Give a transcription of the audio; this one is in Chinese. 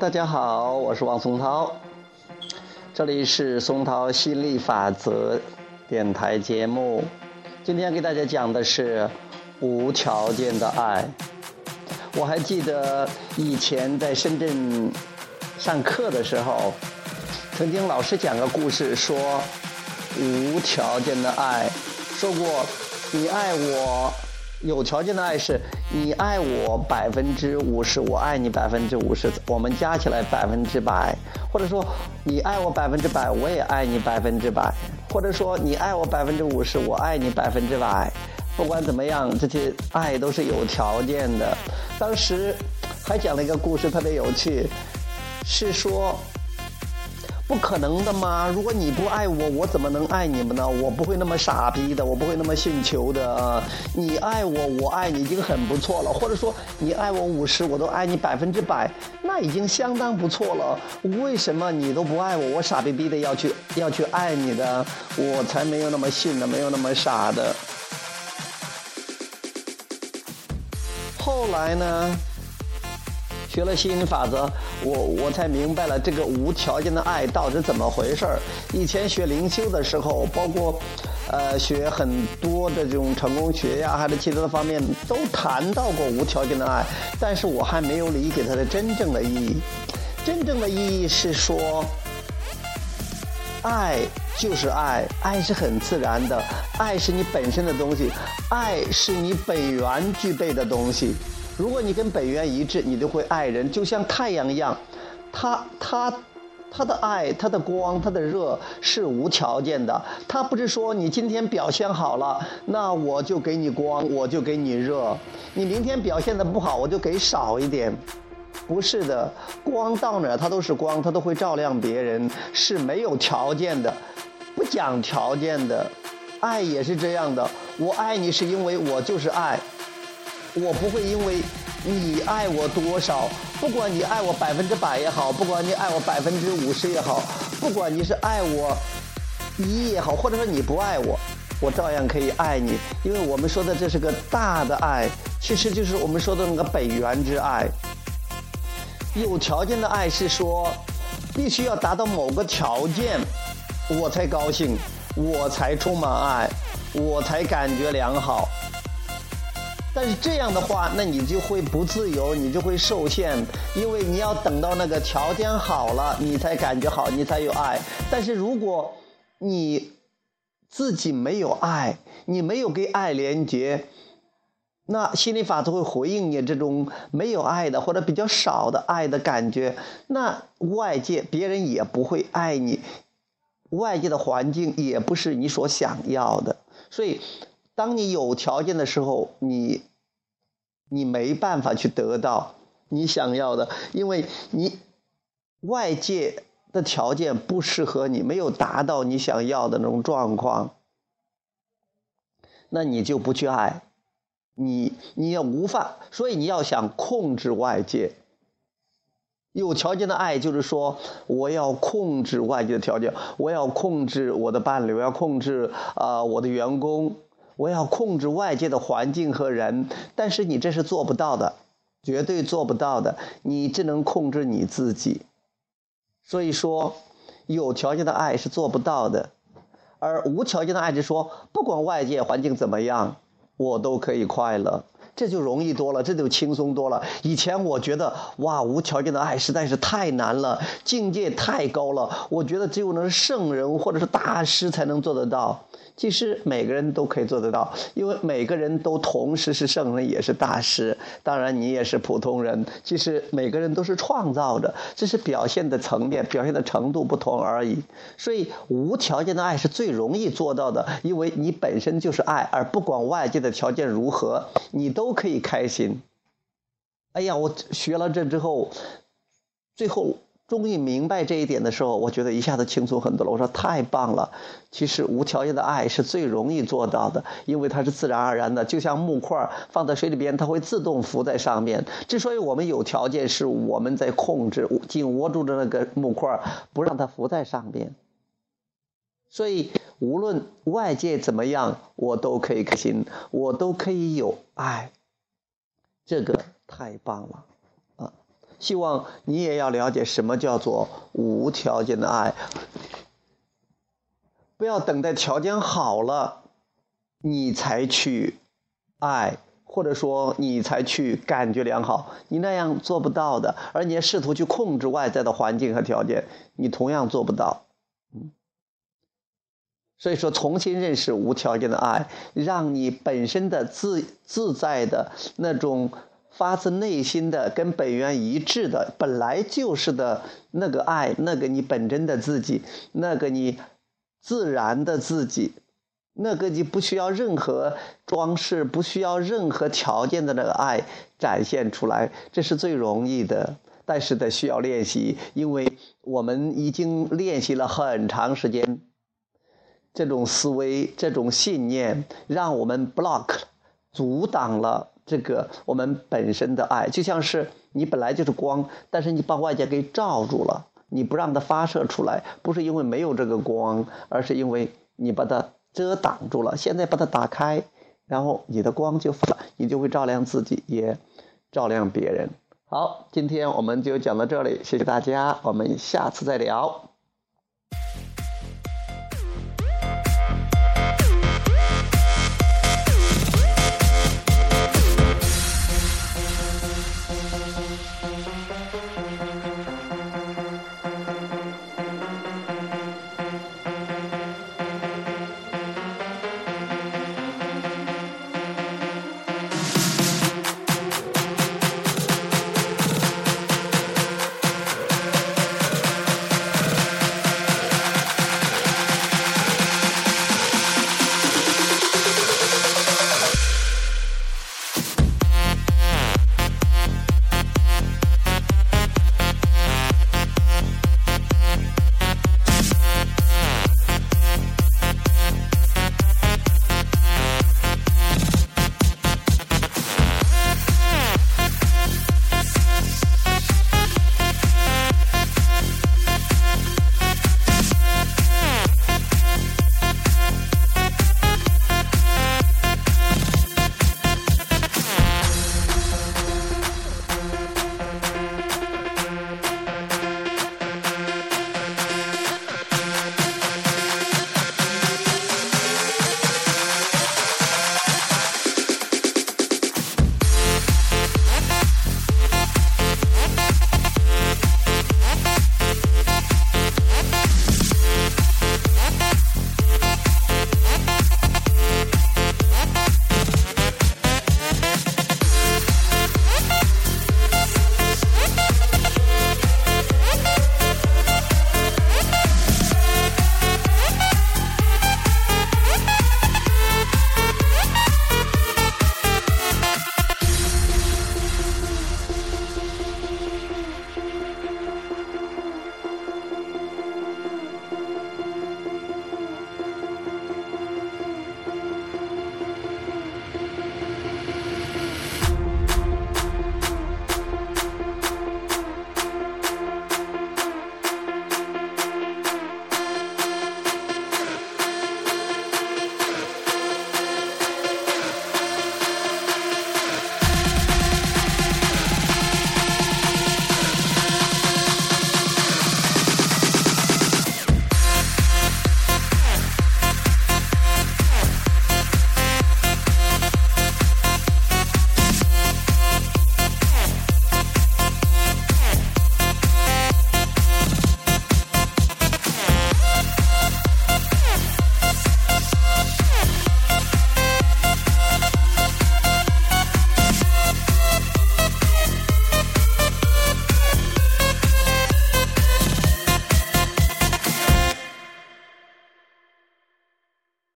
大家好，我是王松涛，这里是松涛心理法则电台节目。今天给大家讲的是无条件的爱。我还记得以前在深圳上课的时候，曾经老师讲个故事，说无条件的爱，说过你爱我。有条件的爱是，你爱我百分之五十，我爱你百分之五十，我们加起来百分之百。或者说，你爱我百分之百，我也爱你百分之百。或者说，你爱我百分之五十，我爱你百分之百。不管怎么样，这些爱都是有条件的。当时还讲了一个故事，特别有趣，是说。不可能的吗？如果你不爱我，我怎么能爱你们呢？我不会那么傻逼的，我不会那么信球的啊。你爱我，我爱你已经很不错了。或者说，你爱我五十，我都爱你百分之百，那已经相当不错了。为什么你都不爱我，我傻逼逼的要去要去爱你的？我才没有那么信的，没有那么傻的。后来呢？学了吸引力法则，我我才明白了这个无条件的爱到底怎么回事儿。以前学灵修的时候，包括，呃，学很多的这种成功学呀，还是其他的方面，都谈到过无条件的爱，但是我还没有理解它的真正的意义。真正的意义是说，爱就是爱，爱是很自然的，爱是你本身的东西，爱是你本源具备的东西。如果你跟本源一致，你就会爱人，就像太阳一样，它它它的爱、它的光、它的热是无条件的。它不是说你今天表现好了，那我就给你光，我就给你热；你明天表现的不好，我就给少一点。不是的，光到哪它都是光，它都会照亮别人，是没有条件的，不讲条件的。爱也是这样的，我爱你是因为我就是爱。我不会因为你爱我多少，不管你爱我百分之百也好，不管你爱我百分之五十也好，不管你是爱我一也好，或者说你不爱我，我照样可以爱你，因为我们说的这是个大的爱，其实就是我们说的那个本源之爱。有条件的爱是说，必须要达到某个条件，我才高兴，我才充满爱，我才感觉良好。但是这样的话，那你就会不自由，你就会受限，因为你要等到那个条件好了，你才感觉好，你才有爱。但是如果你自己没有爱，你没有给爱连接，那心理法则会回应你这种没有爱的或者比较少的爱的感觉，那外界别人也不会爱你，外界的环境也不是你所想要的，所以。当你有条件的时候，你，你没办法去得到你想要的，因为你外界的条件不适合你，没有达到你想要的那种状况，那你就不去爱，你你也无法，所以你要想控制外界。有条件的爱就是说，我要控制外界的条件，我要控制我的伴侣，我要控制啊我的员工。我要控制外界的环境和人，但是你这是做不到的，绝对做不到的。你只能控制你自己。所以说，有条件的爱是做不到的，而无条件的爱是说，不管外界环境怎么样，我都可以快乐。这就容易多了，这就轻松多了。以前我觉得，哇，无条件的爱实在是太难了，境界太高了。我觉得只有那圣人或者是大师才能做得到。其实每个人都可以做得到，因为每个人都同时是圣人，也是大师。当然，你也是普通人。其实每个人都是创造的，只是表现的层面、表现的程度不同而已。所以，无条件的爱是最容易做到的，因为你本身就是爱，而不管外界的条件如何，你都都可以开心。哎呀，我学了这之后，最后。终于明白这一点的时候，我觉得一下子轻松很多了。我说太棒了！其实无条件的爱是最容易做到的，因为它是自然而然的，就像木块放在水里边，它会自动浮在上面。之所以我们有条件，是我们在控制，紧握住的那个木块，不让它浮在上面。所以无论外界怎么样，我都可以开心，我都可以有爱。这个太棒了啊。希望你也要了解什么叫做无条件的爱。不要等待条件好了，你才去爱，或者说你才去感觉良好，你那样做不到的。而你试图去控制外在的环境和条件，你同样做不到。所以说，重新认识无条件的爱，让你本身的自自在的那种发自内心的、跟本源一致的、本来就是的那个爱，那个你本真的自己，那个你。自然的自己，那个你不需要任何装饰、不需要任何条件的那个爱展现出来，这是最容易的。但是得需要练习，因为我们已经练习了很长时间，这种思维、这种信念，让我们 block 阻挡了这个我们本身的爱。就像是你本来就是光，但是你把外界给罩住了。你不让它发射出来，不是因为没有这个光，而是因为你把它遮挡住了。现在把它打开，然后你的光就发，你就会照亮自己，也照亮别人。好，今天我们就讲到这里，谢谢大家，我们下次再聊。